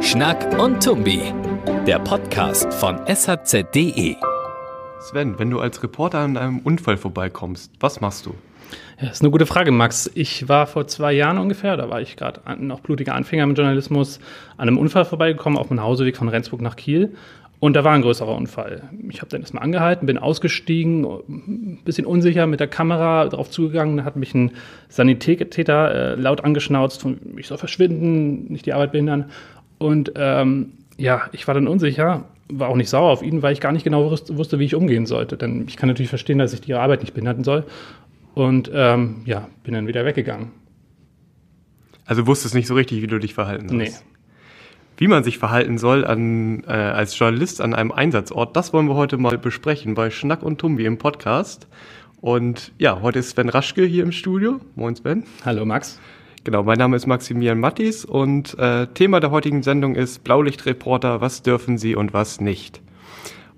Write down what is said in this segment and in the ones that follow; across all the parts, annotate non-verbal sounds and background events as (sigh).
Schnack und Tumbi, der Podcast von shz.de. Sven, wenn du als Reporter an einem Unfall vorbeikommst, was machst du? Ja, das ist eine gute Frage, Max. Ich war vor zwei Jahren ungefähr, da war ich gerade noch blutiger Anfänger mit Journalismus, an einem Unfall vorbeigekommen auf dem Hauseweg von Rendsburg nach Kiel. Und da war ein größerer Unfall. Ich habe dann erstmal angehalten, bin ausgestiegen, ein bisschen unsicher mit der Kamera drauf zugegangen. Da hat mich ein Sanitäter äh, laut angeschnauzt, von, ich soll verschwinden, nicht die Arbeit behindern. Und ähm, ja, ich war dann unsicher, war auch nicht sauer auf ihn, weil ich gar nicht genau wusste, wie ich umgehen sollte. Denn ich kann natürlich verstehen, dass ich die Arbeit nicht behindern soll. Und ähm, ja, bin dann wieder weggegangen. Also wusstest nicht so richtig, wie du dich verhalten sollst? Nee. Wie man sich verhalten soll an, äh, als Journalist an einem Einsatzort, das wollen wir heute mal besprechen bei Schnack und Tumbi im Podcast. Und ja, heute ist Sven Raschke hier im Studio. Moin Sven. Hallo Max. Genau, mein Name ist Maximilian Mattis und äh, Thema der heutigen Sendung ist Blaulichtreporter, was dürfen sie und was nicht.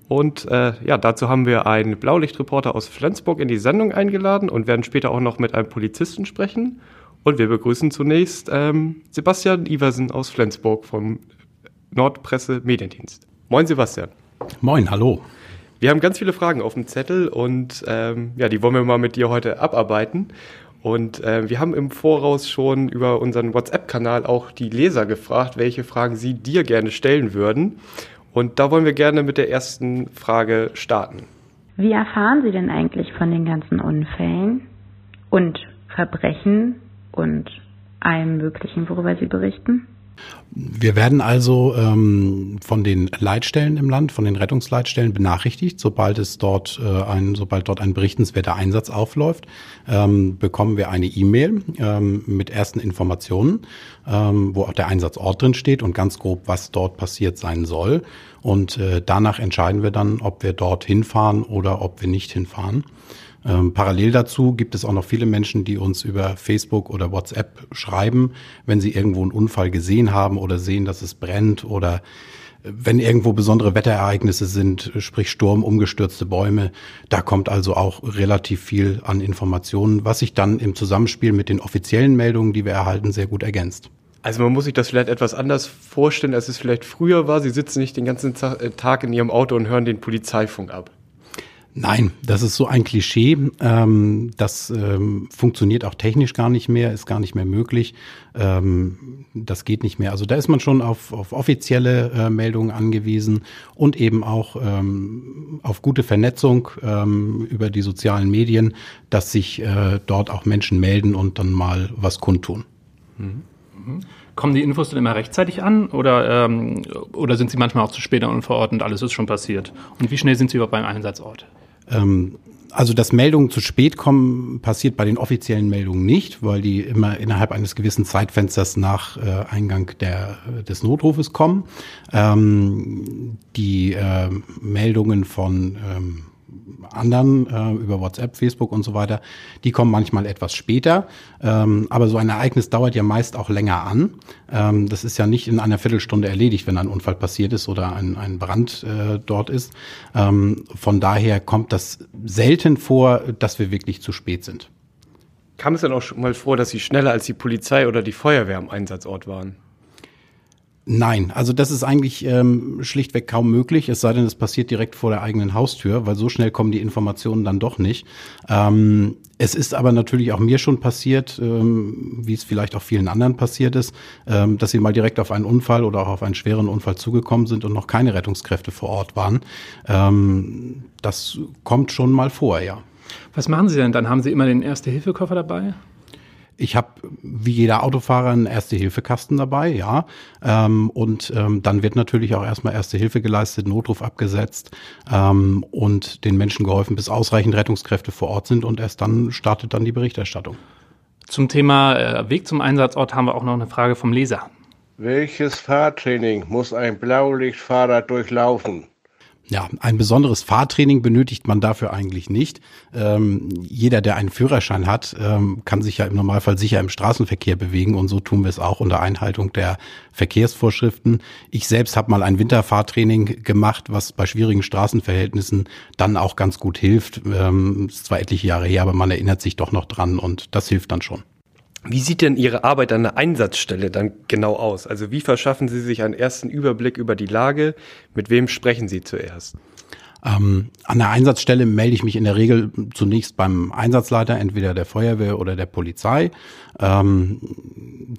Und äh, ja, dazu haben wir einen Blaulichtreporter aus Flensburg in die Sendung eingeladen und werden später auch noch mit einem Polizisten sprechen. Und wir begrüßen zunächst ähm, Sebastian Iversen aus Flensburg vom Nordpresse Mediendienst. Moin Sebastian. Moin, hallo. Wir haben ganz viele Fragen auf dem Zettel und ähm, ja, die wollen wir mal mit dir heute abarbeiten. Und äh, wir haben im Voraus schon über unseren WhatsApp-Kanal auch die Leser gefragt, welche Fragen sie dir gerne stellen würden. Und da wollen wir gerne mit der ersten Frage starten. Wie erfahren Sie denn eigentlich von den ganzen Unfällen und Verbrechen und allem Möglichen, worüber Sie berichten? Wir werden also ähm, von den Leitstellen im Land, von den Rettungsleitstellen benachrichtigt, sobald es dort äh, ein, sobald dort ein berichtenswerter Einsatz aufläuft, ähm, bekommen wir eine E-Mail ähm, mit ersten Informationen, ähm, wo auch der Einsatzort drin steht und ganz grob, was dort passiert sein soll. Und äh, danach entscheiden wir dann, ob wir dort hinfahren oder ob wir nicht hinfahren. Ähm, parallel dazu gibt es auch noch viele Menschen, die uns über Facebook oder WhatsApp schreiben, wenn sie irgendwo einen Unfall gesehen haben oder sehen, dass es brennt oder äh, wenn irgendwo besondere Wetterereignisse sind, sprich Sturm, umgestürzte Bäume, da kommt also auch relativ viel an Informationen, was sich dann im Zusammenspiel mit den offiziellen Meldungen, die wir erhalten, sehr gut ergänzt. Also man muss sich das vielleicht etwas anders vorstellen, als es vielleicht früher war. Sie sitzen nicht den ganzen äh, Tag in Ihrem Auto und hören den Polizeifunk ab. Nein, das ist so ein Klischee. Ähm, das ähm, funktioniert auch technisch gar nicht mehr, ist gar nicht mehr möglich. Ähm, das geht nicht mehr. Also da ist man schon auf, auf offizielle äh, Meldungen angewiesen und eben auch ähm, auf gute Vernetzung ähm, über die sozialen Medien, dass sich äh, dort auch Menschen melden und dann mal was kundtun. Mhm. Kommen die Infos dann immer rechtzeitig an oder, ähm, oder sind sie manchmal auch zu spät und vor Ort und alles ist schon passiert? Und wie schnell sind sie überhaupt beim Einsatzort? Ähm, also, dass Meldungen zu spät kommen, passiert bei den offiziellen Meldungen nicht, weil die immer innerhalb eines gewissen Zeitfensters nach äh, Eingang der, des Notrufes kommen. Ähm, die äh, Meldungen von ähm, anderen äh, über WhatsApp, Facebook und so weiter, die kommen manchmal etwas später. Ähm, aber so ein Ereignis dauert ja meist auch länger an. Ähm, das ist ja nicht in einer Viertelstunde erledigt, wenn ein Unfall passiert ist oder ein, ein Brand äh, dort ist. Ähm, von daher kommt das selten vor, dass wir wirklich zu spät sind. Kam es dann auch schon mal vor, dass Sie schneller als die Polizei oder die Feuerwehr am Einsatzort waren? Nein, also das ist eigentlich ähm, schlichtweg kaum möglich, es sei denn, es passiert direkt vor der eigenen Haustür, weil so schnell kommen die Informationen dann doch nicht. Ähm, es ist aber natürlich auch mir schon passiert, ähm, wie es vielleicht auch vielen anderen passiert ist, ähm, dass sie mal direkt auf einen Unfall oder auch auf einen schweren Unfall zugekommen sind und noch keine Rettungskräfte vor Ort waren. Ähm, das kommt schon mal vor, ja. Was machen Sie denn dann? Haben Sie immer den Erste-Hilfe-Koffer dabei? Ich habe wie jeder Autofahrer einen Erste-Hilfe-Kasten dabei, ja. Ähm, und ähm, dann wird natürlich auch erstmal Erste Hilfe geleistet, Notruf abgesetzt ähm, und den Menschen geholfen, bis ausreichend Rettungskräfte vor Ort sind und erst dann startet dann die Berichterstattung. Zum Thema äh, Weg zum Einsatzort haben wir auch noch eine Frage vom Leser. Welches Fahrtraining muss ein Blaulichtfahrer durchlaufen? Ja, ein besonderes Fahrtraining benötigt man dafür eigentlich nicht. Ähm, jeder, der einen Führerschein hat, ähm, kann sich ja im Normalfall sicher im Straßenverkehr bewegen und so tun wir es auch unter Einhaltung der Verkehrsvorschriften. Ich selbst habe mal ein Winterfahrtraining gemacht, was bei schwierigen Straßenverhältnissen dann auch ganz gut hilft. Ähm, ist zwar etliche Jahre her, aber man erinnert sich doch noch dran und das hilft dann schon. Wie sieht denn Ihre Arbeit an der Einsatzstelle dann genau aus? Also wie verschaffen Sie sich einen ersten Überblick über die Lage? Mit wem sprechen Sie zuerst? Ähm, an der Einsatzstelle melde ich mich in der Regel zunächst beim Einsatzleiter, entweder der Feuerwehr oder der Polizei. Ähm,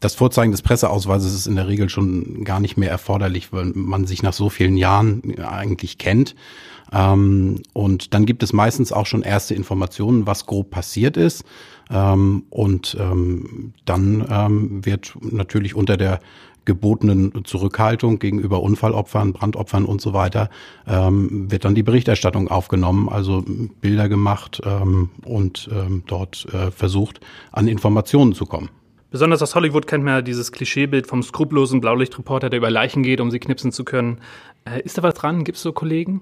das Vorzeigen des Presseausweises ist in der Regel schon gar nicht mehr erforderlich, weil man sich nach so vielen Jahren eigentlich kennt. Ähm, und dann gibt es meistens auch schon erste Informationen, was grob passiert ist. Ähm, und ähm, dann ähm, wird natürlich unter der gebotenen Zurückhaltung gegenüber Unfallopfern, Brandopfern und so weiter, ähm, wird dann die Berichterstattung aufgenommen, also Bilder gemacht ähm, und ähm, dort äh, versucht, an Informationen zu kommen. Besonders aus Hollywood kennt man ja dieses Klischeebild vom skrupellosen Blaulichtreporter, der über Leichen geht, um sie knipsen zu können. Äh, ist da was dran? Gibt es so Kollegen?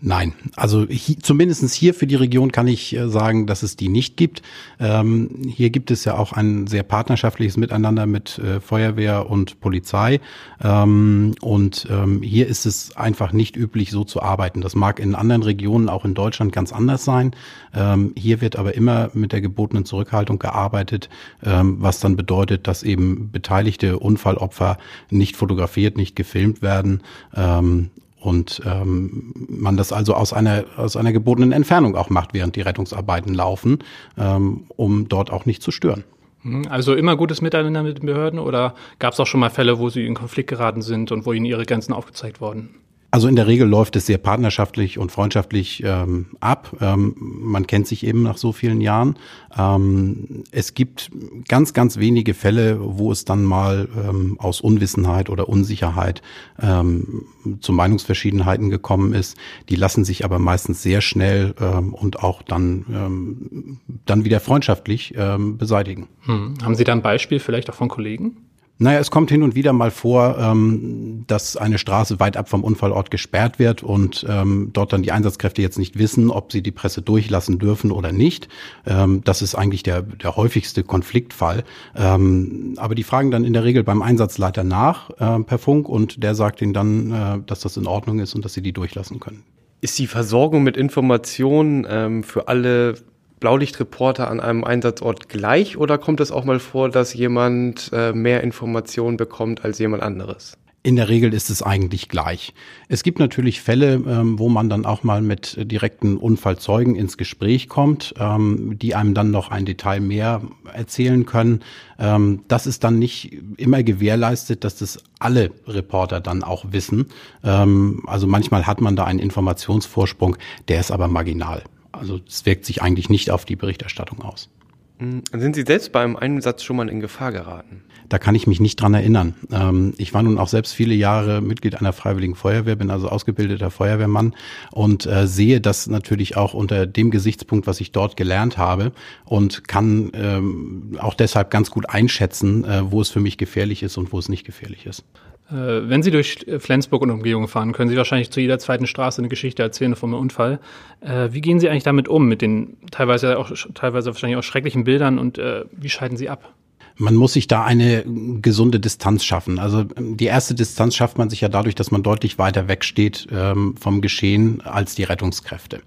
Nein, also hi, zumindest hier für die Region kann ich äh, sagen, dass es die nicht gibt. Ähm, hier gibt es ja auch ein sehr partnerschaftliches Miteinander mit äh, Feuerwehr und Polizei. Ähm, und ähm, hier ist es einfach nicht üblich, so zu arbeiten. Das mag in anderen Regionen, auch in Deutschland, ganz anders sein. Ähm, hier wird aber immer mit der gebotenen Zurückhaltung gearbeitet, ähm, was dann bedeutet, dass eben beteiligte Unfallopfer nicht fotografiert, nicht gefilmt werden ähm, und ähm, man das also aus einer, aus einer gebotenen Entfernung auch macht, während die Rettungsarbeiten laufen, ähm, um dort auch nicht zu stören. Mhm. Also immer gutes Miteinander mit den Behörden oder gab es auch schon mal Fälle, wo Sie in Konflikt geraten sind und wo Ihnen Ihre Grenzen aufgezeigt wurden? Also in der Regel läuft es sehr partnerschaftlich und freundschaftlich ähm, ab. Ähm, man kennt sich eben nach so vielen Jahren. Ähm, es gibt ganz, ganz wenige Fälle, wo es dann mal ähm, aus Unwissenheit oder Unsicherheit ähm, zu Meinungsverschiedenheiten gekommen ist. Die lassen sich aber meistens sehr schnell ähm, und auch dann, ähm, dann wieder freundschaftlich ähm, beseitigen. Hm. Haben Sie da ein Beispiel vielleicht auch von Kollegen? Naja, es kommt hin und wieder mal vor, ähm, dass eine Straße weit ab vom Unfallort gesperrt wird und ähm, dort dann die Einsatzkräfte jetzt nicht wissen, ob sie die Presse durchlassen dürfen oder nicht. Ähm, das ist eigentlich der, der häufigste Konfliktfall. Ähm, aber die fragen dann in der Regel beim Einsatzleiter nach äh, per Funk und der sagt ihnen dann, äh, dass das in Ordnung ist und dass sie die durchlassen können. Ist die Versorgung mit Informationen ähm, für alle Blaulichtreporter an einem Einsatzort gleich oder kommt es auch mal vor, dass jemand äh, mehr Informationen bekommt als jemand anderes? In der Regel ist es eigentlich gleich. Es gibt natürlich Fälle, ähm, wo man dann auch mal mit direkten Unfallzeugen ins Gespräch kommt, ähm, die einem dann noch ein Detail mehr erzählen können. Ähm, das ist dann nicht immer gewährleistet, dass das alle Reporter dann auch wissen. Also manchmal hat man da einen Informationsvorsprung, der ist aber marginal. Also es wirkt sich eigentlich nicht auf die Berichterstattung aus. Hm, sind Sie selbst beim Einsatz schon mal in Gefahr geraten? Da kann ich mich nicht dran erinnern. Ähm, ich war nun auch selbst viele Jahre Mitglied einer Freiwilligen Feuerwehr, bin also ausgebildeter Feuerwehrmann und äh, sehe das natürlich auch unter dem Gesichtspunkt, was ich dort gelernt habe und kann ähm, auch deshalb ganz gut einschätzen, äh, wo es für mich gefährlich ist und wo es nicht gefährlich ist. Äh, wenn Sie durch Flensburg und Umgebung fahren, können Sie wahrscheinlich zu jeder zweiten Straße eine Geschichte erzählen einem Unfall. Äh, wie gehen Sie eigentlich damit um, mit den teilweise auch teilweise wahrscheinlich auch schrecklichen Bildern und äh, wie schalten Sie ab? Man muss sich da eine gesunde Distanz schaffen. Also die erste Distanz schafft man sich ja dadurch, dass man deutlich weiter wegsteht ähm, vom Geschehen als die Rettungskräfte.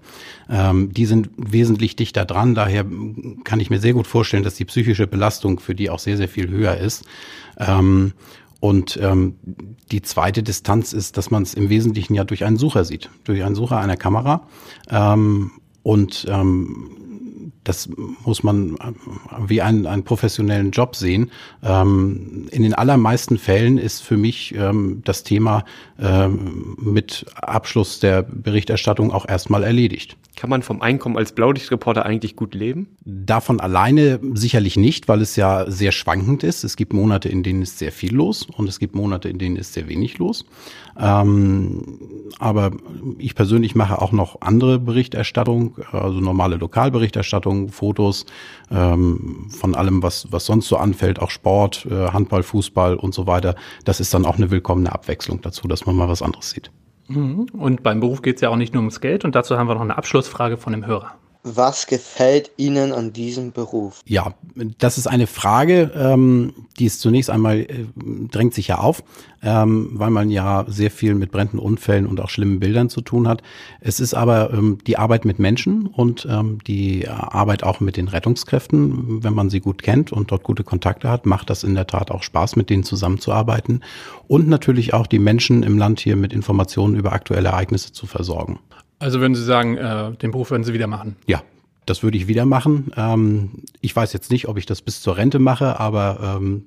Ähm, die sind wesentlich dichter dran. Daher kann ich mir sehr gut vorstellen, dass die psychische Belastung für die auch sehr, sehr viel höher ist. Ähm, und ähm, die zweite Distanz ist, dass man es im Wesentlichen ja durch einen Sucher sieht, durch einen Sucher einer Kamera. Ähm, und ähm, das muss man äh, wie einen, einen professionellen Job sehen. Ähm, in den allermeisten Fällen ist für mich ähm, das Thema ähm, mit Abschluss der Berichterstattung auch erstmal erledigt. Kann man vom Einkommen als Blaulichtreporter eigentlich gut leben? Davon alleine sicherlich nicht, weil es ja sehr schwankend ist. Es gibt Monate, in denen ist sehr viel los und es gibt Monate, in denen ist sehr wenig los. Ähm, aber ich persönlich mache auch noch andere Berichterstattung, also normale Lokalberichterstattung, Fotos ähm, von allem, was, was sonst so anfällt, auch Sport, äh, Handball, Fußball und so weiter. Das ist dann auch eine willkommene Abwechslung dazu, dass man mal was anderes sieht. Und beim Beruf geht es ja auch nicht nur ums Geld und dazu haben wir noch eine Abschlussfrage von dem Hörer. Was gefällt Ihnen an diesem Beruf? Ja, das ist eine Frage, ähm, die ist zunächst einmal, äh, drängt sich ja auf, ähm, weil man ja sehr viel mit brennenden Unfällen und auch schlimmen Bildern zu tun hat. Es ist aber ähm, die Arbeit mit Menschen und ähm, die Arbeit auch mit den Rettungskräften, wenn man sie gut kennt und dort gute Kontakte hat, macht das in der Tat auch Spaß, mit denen zusammenzuarbeiten und natürlich auch die Menschen im Land hier mit Informationen über aktuelle Ereignisse zu versorgen. Also würden Sie sagen, äh, den Beruf würden Sie wieder machen? Ja, das würde ich wieder machen. Ähm, ich weiß jetzt nicht, ob ich das bis zur Rente mache, aber ähm,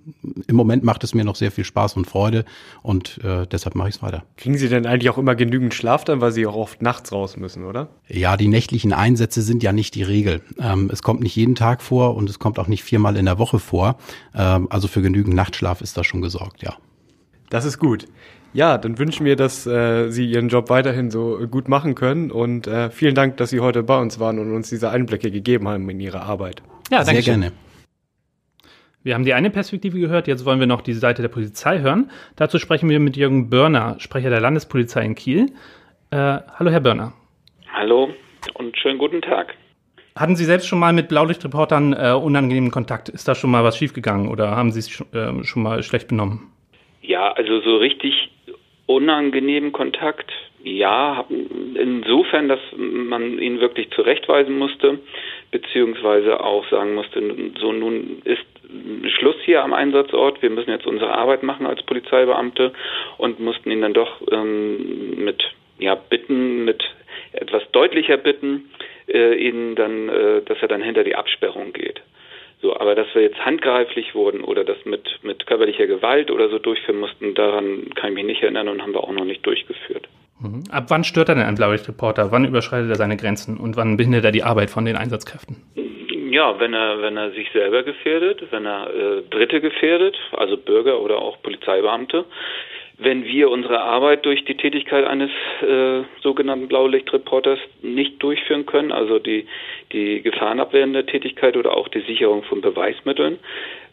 im Moment macht es mir noch sehr viel Spaß und Freude und äh, deshalb mache ich es weiter. Kriegen Sie denn eigentlich auch immer genügend Schlaf dann, weil Sie auch oft nachts raus müssen, oder? Ja, die nächtlichen Einsätze sind ja nicht die Regel. Ähm, es kommt nicht jeden Tag vor und es kommt auch nicht viermal in der Woche vor. Ähm, also für genügend Nachtschlaf ist da schon gesorgt, ja. Das ist gut. Ja, dann wünschen wir, dass äh, Sie Ihren Job weiterhin so gut machen können und äh, vielen Dank, dass Sie heute bei uns waren und uns diese Einblicke gegeben haben in Ihre Arbeit. Ja, sehr gerne. Wir haben die eine Perspektive gehört, jetzt wollen wir noch die Seite der Polizei hören. Dazu sprechen wir mit Jürgen Börner, Sprecher der Landespolizei in Kiel. Äh, hallo, Herr Börner. Hallo und schönen guten Tag. Hatten Sie selbst schon mal mit Blaulichtreportern äh, unangenehmen Kontakt? Ist da schon mal was schiefgegangen oder haben Sie sich schon, äh, schon mal schlecht benommen? Ja, also so richtig unangenehmen Kontakt. Ja, insofern, dass man ihn wirklich zurechtweisen musste, beziehungsweise auch sagen musste, so nun ist Schluss hier am Einsatzort, wir müssen jetzt unsere Arbeit machen als Polizeibeamte und mussten ihn dann doch ähm, mit ja, Bitten, mit etwas deutlicher Bitten, äh, ihn dann, äh, dass er dann hinter die Absperrung geht. So, aber dass wir jetzt handgreiflich wurden oder das mit, mit körperlicher Gewalt oder so durchführen mussten, daran kann ich mich nicht erinnern und haben wir auch noch nicht durchgeführt. Mhm. Ab wann stört er denn ein Blaulichtreporter? Wann überschreitet er seine Grenzen und wann behindert er die Arbeit von den Einsatzkräften? Ja, wenn er, wenn er sich selber gefährdet, wenn er äh, Dritte gefährdet, also Bürger oder auch Polizeibeamte, wenn wir unsere Arbeit durch die Tätigkeit eines äh, sogenannten Blaulichtreporters nicht durchführen können, also die, die gefahrenabwehrende Tätigkeit oder auch die Sicherung von Beweismitteln,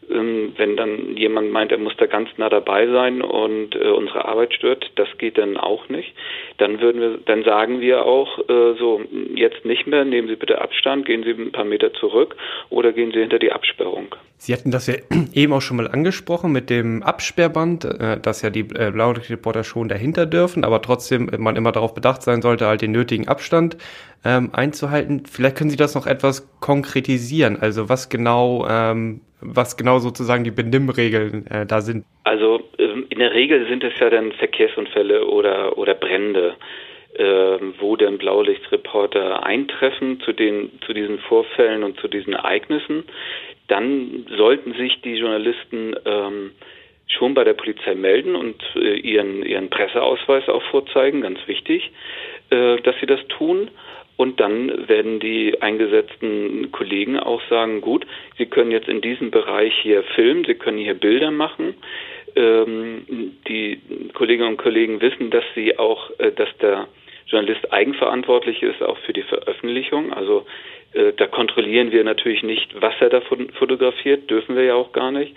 wenn dann jemand meint, er muss da ganz nah dabei sein und äh, unsere Arbeit stört, das geht dann auch nicht. Dann würden wir, dann sagen wir auch äh, so jetzt nicht mehr, nehmen Sie bitte Abstand, gehen Sie ein paar Meter zurück oder gehen Sie hinter die Absperrung. Sie hatten das ja (clears throat) eben auch schon mal angesprochen mit dem Absperrband, äh, dass ja die äh, Blaulichtreporter schon dahinter dürfen, aber trotzdem man immer darauf bedacht sein sollte, halt den nötigen Abstand ähm, einzuhalten. Vielleicht können Sie das noch etwas konkretisieren, also was genau ähm, was genau sozusagen die Benimmregeln äh, da sind. Also ähm, in der Regel sind es ja dann Verkehrsunfälle oder, oder Brände, äh, wo dann Blaulichtreporter eintreffen zu, den, zu diesen Vorfällen und zu diesen Ereignissen. Dann sollten sich die Journalisten ähm, schon bei der Polizei melden und äh, ihren, ihren Presseausweis auch vorzeigen, ganz wichtig, äh, dass sie das tun. Und dann werden die eingesetzten Kollegen auch sagen, gut, Sie können jetzt in diesem Bereich hier filmen, Sie können hier Bilder machen. Ähm, die Kolleginnen und Kollegen wissen, dass sie auch, äh, dass der Journalist eigenverantwortlich ist, auch für die Veröffentlichung. Also äh, da kontrollieren wir natürlich nicht, was er da fotografiert, dürfen wir ja auch gar nicht.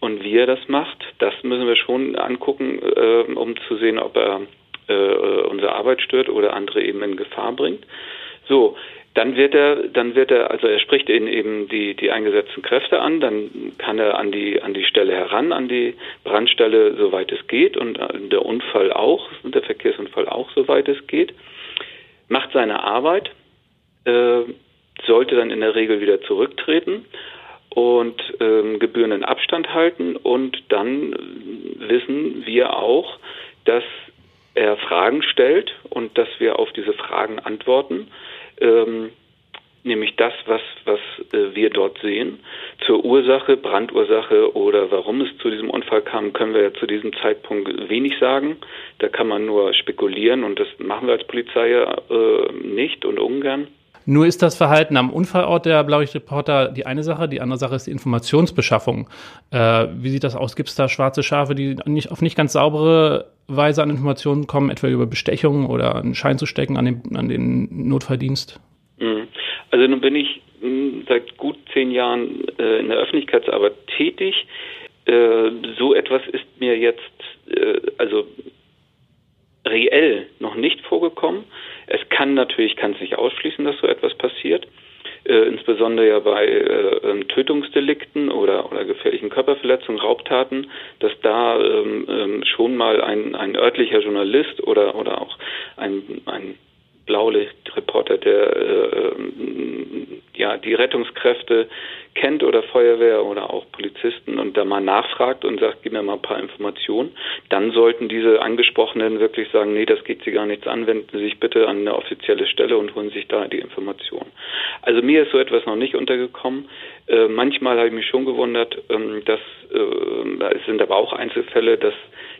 Und wie er das macht, das müssen wir schon angucken, äh, um zu sehen, ob er äh, unsere Arbeit stört oder andere eben in Gefahr bringt. So, dann wird er, dann wird er, also er spricht eben die, die eingesetzten Kräfte an, dann kann er an die, an die Stelle heran, an die Brandstelle, soweit es geht, und der Unfall auch, der Verkehrsunfall auch, soweit es geht, macht seine Arbeit, äh, sollte dann in der Regel wieder zurücktreten und ähm, gebührenden Abstand halten und dann wissen wir auch, dass er Fragen stellt und dass wir auf diese Fragen antworten ähm, nämlich das, was, was äh, wir dort sehen. Zur Ursache, Brandursache oder warum es zu diesem Unfall kam, können wir ja zu diesem Zeitpunkt wenig sagen. Da kann man nur spekulieren und das machen wir als Polizei ja äh, nicht und ungern. Nur ist das Verhalten am Unfallort der Blaulichtreporter die eine Sache, die andere Sache ist die Informationsbeschaffung. Äh, wie sieht das aus? Gibt es da schwarze Schafe, die nicht, auf nicht ganz saubere Weise an Informationen kommen, etwa über Bestechung oder einen Schein zu stecken an den, an den Notfalldienst? Mhm. Also nun bin ich hm, seit gut zehn Jahren äh, in der Öffentlichkeitsarbeit tätig. Äh, so etwas ist mir jetzt, äh, also reell noch nicht vorgekommen. Es kann natürlich, kann es nicht ausschließen, dass so etwas passiert. Äh, insbesondere ja bei äh, ähm, Tötungsdelikten oder, oder gefährlichen Körperverletzungen, Raubtaten, dass da ähm, ähm, schon mal ein, ein örtlicher Journalist oder, oder auch ein, ein Blaulichtreporter, der äh, ja die Rettungskräfte kennt oder Feuerwehr oder auch Polizisten und da mal nachfragt und sagt, gib mir mal ein paar Informationen, dann sollten diese Angesprochenen wirklich sagen, nee, das geht Sie gar nichts an, wenden Sie sich bitte an eine offizielle Stelle und holen sich da die Informationen. Also mir ist so etwas noch nicht untergekommen. Äh, manchmal habe ich mich schon gewundert, ähm, dass äh, es sind aber auch Einzelfälle, dass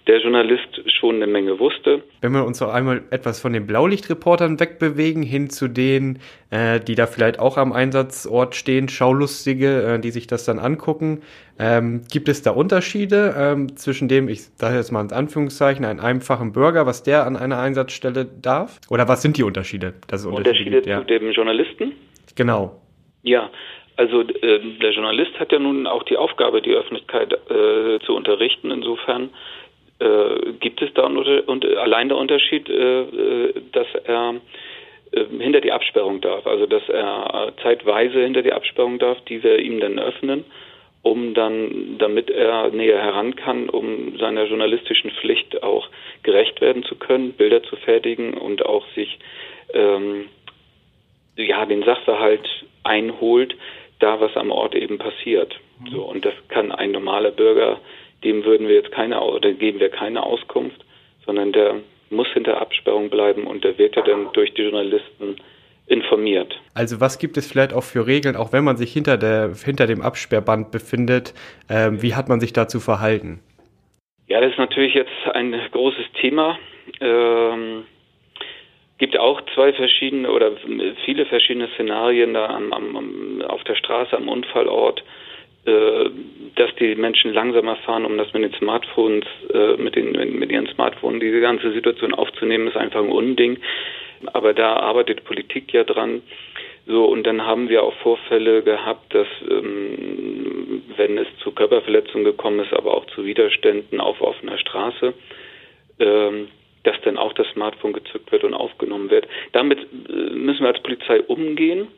der Journalist schon eine Menge wusste. Wenn wir uns noch einmal etwas von den Blaulichtreportern wegbewegen, hin zu denen, äh, die da vielleicht auch am Einsatzort stehen, Schaulustige, äh, die sich das dann angucken, ähm, gibt es da Unterschiede ähm, zwischen dem, ich sage jetzt mal ins Anführungszeichen, einen einfachen Bürger, was der an einer Einsatzstelle darf? Oder was sind die Unterschiede? Unterschiede, Unterschiede gibt, ja. zu dem Journalisten? Genau. Ja, also äh, der Journalist hat ja nun auch die Aufgabe, die Öffentlichkeit äh, zu unterrichten. Insofern äh, gibt es da unter, und allein der Unterschied, äh, äh, dass er äh, hinter die Absperrung darf, also dass er zeitweise hinter die Absperrung darf, die wir ihm dann öffnen, um dann, damit er näher heran kann, um seiner journalistischen Pflicht auch gerecht werden zu können, Bilder zu fertigen und auch sich ähm, ja den Sachverhalt einholt, da was am Ort eben passiert. So und das kann ein normaler Bürger dem würden wir jetzt keine oder geben wir keine Auskunft, sondern der muss hinter Absperrung bleiben und der wird ja dann durch die Journalisten informiert. Also was gibt es vielleicht auch für Regeln, auch wenn man sich hinter, der, hinter dem Absperrband befindet, ähm, wie hat man sich da zu verhalten? Ja, das ist natürlich jetzt ein großes Thema. Ähm, gibt auch zwei verschiedene oder viele verschiedene Szenarien da am, am, auf der Straße am Unfallort. Äh, dass die Menschen langsamer fahren, um das mit den Smartphones, äh, mit, den, mit ihren Smartphones, diese ganze Situation aufzunehmen, ist einfach ein Unding. Aber da arbeitet Politik ja dran. So, und dann haben wir auch Vorfälle gehabt, dass, ähm, wenn es zu Körperverletzungen gekommen ist, aber auch zu Widerständen auf offener Straße, ähm, dass dann auch das Smartphone gezückt wird und aufgenommen wird. Damit äh, müssen wir als Polizei umgehen.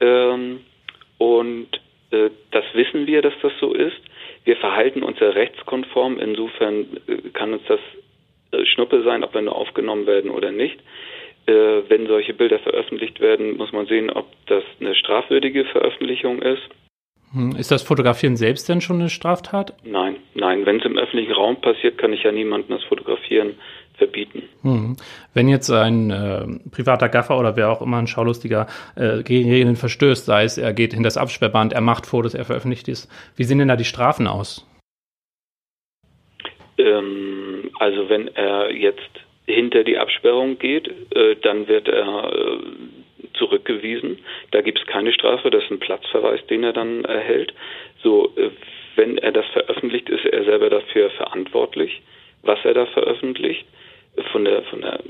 Ähm, und äh, das wissen wir, dass das so ist. Wir verhalten uns ja rechtskonform. Insofern äh, kann uns das äh, Schnuppe sein, ob wir nur aufgenommen werden oder nicht. Wenn solche Bilder veröffentlicht werden, muss man sehen, ob das eine strafwürdige Veröffentlichung ist. Hm, ist das Fotografieren selbst denn schon eine Straftat? Nein, nein. Wenn es im öffentlichen Raum passiert, kann ich ja niemandem das Fotografieren verbieten. Hm. Wenn jetzt ein äh, privater Gaffer oder wer auch immer ein Schaulustiger äh, gegen Regeln verstößt, sei es, er geht hinter das Absperrband, er macht Fotos, er veröffentlicht es, wie sehen denn da die Strafen aus? Ähm, also wenn er jetzt hinter die Absperrung geht, äh, dann wird er äh, zurückgewiesen. Da gibt es keine Strafe, das ist ein Platzverweis, den er dann erhält. So, äh, wenn er das veröffentlicht, ist er selber dafür verantwortlich, was er da veröffentlicht von der, von der,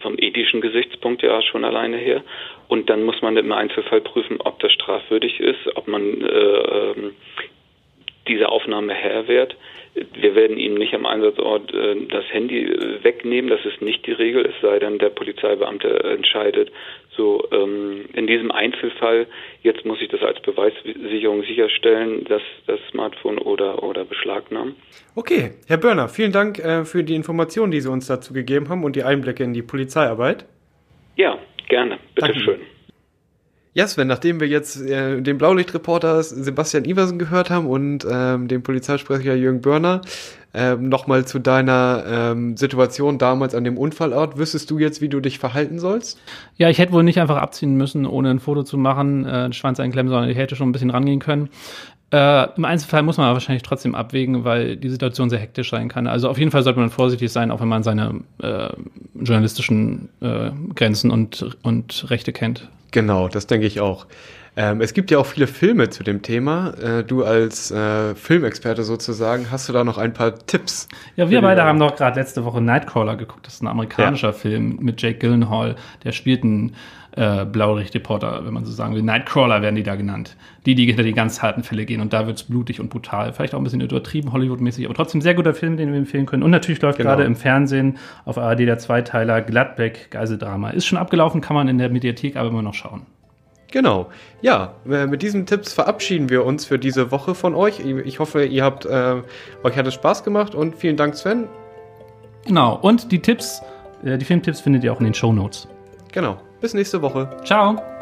vom ethischen Gesichtspunkt ja schon alleine her. Und dann muss man im Einzelfall prüfen, ob das strafwürdig ist, ob man äh, ähm, diese Aufnahme Herr wird. Wir werden ihm nicht am Einsatzort äh, das Handy äh, wegnehmen, das ist nicht die Regel, es sei denn, der Polizeibeamte entscheidet, so ähm, in diesem Einzelfall, jetzt muss ich das als Beweissicherung sicherstellen, dass das Smartphone oder, oder beschlagnahmen. Okay, Herr Börner, vielen Dank äh, für die Informationen, die Sie uns dazu gegeben haben und die Einblicke in die Polizeiarbeit. Ja, gerne, bitteschön. Ja, Sven, nachdem wir jetzt äh, den Blaulichtreporter Sebastian Iversen gehört haben und ähm, den Polizeisprecher Jürgen Börner, ähm, nochmal zu deiner ähm, Situation damals an dem Unfallort. Wüsstest du jetzt, wie du dich verhalten sollst? Ja, ich hätte wohl nicht einfach abziehen müssen, ohne ein Foto zu machen, äh, Schwanz einklemmen, sondern ich hätte schon ein bisschen rangehen können. Äh, Im Einzelfall muss man aber wahrscheinlich trotzdem abwägen, weil die Situation sehr hektisch sein kann. Also auf jeden Fall sollte man vorsichtig sein, auch wenn man seine äh, journalistischen äh, Grenzen und, und Rechte kennt. Genau, das denke ich auch. Ähm, es gibt ja auch viele Filme zu dem Thema. Äh, du als äh, Filmexperte sozusagen, hast du da noch ein paar Tipps? Ja, wir beide haben doch gerade letzte Woche Nightcrawler geguckt. Das ist ein amerikanischer Ja. Film mit Jake Gyllenhaal. Der spielt einen äh, Blaulicht-Reporter, wenn man so sagen will. Nightcrawler werden die da genannt. Die, die hinter die ganz harten Fälle gehen. Und da wird's blutig und brutal. Vielleicht auch ein bisschen übertrieben, Hollywood-mäßig, aber trotzdem sehr guter Film, den wir empfehlen können. Und natürlich läuft Genau. gerade im Fernsehen auf ARD der Zweiteiler Gladbeck Geiseldrama. Ist schon abgelaufen, kann man in der Mediathek aber immer noch schauen. Genau. Ja, äh, mit diesen Tipps verabschieden wir uns für diese Woche von euch. Ich hoffe, ihr habt äh, euch hat es Spaß gemacht und vielen Dank, Sven. Genau. Und die Tipps, äh, die Filmtipps findet ihr auch in den Shownotes. Genau. Bis nächste Woche. Ciao!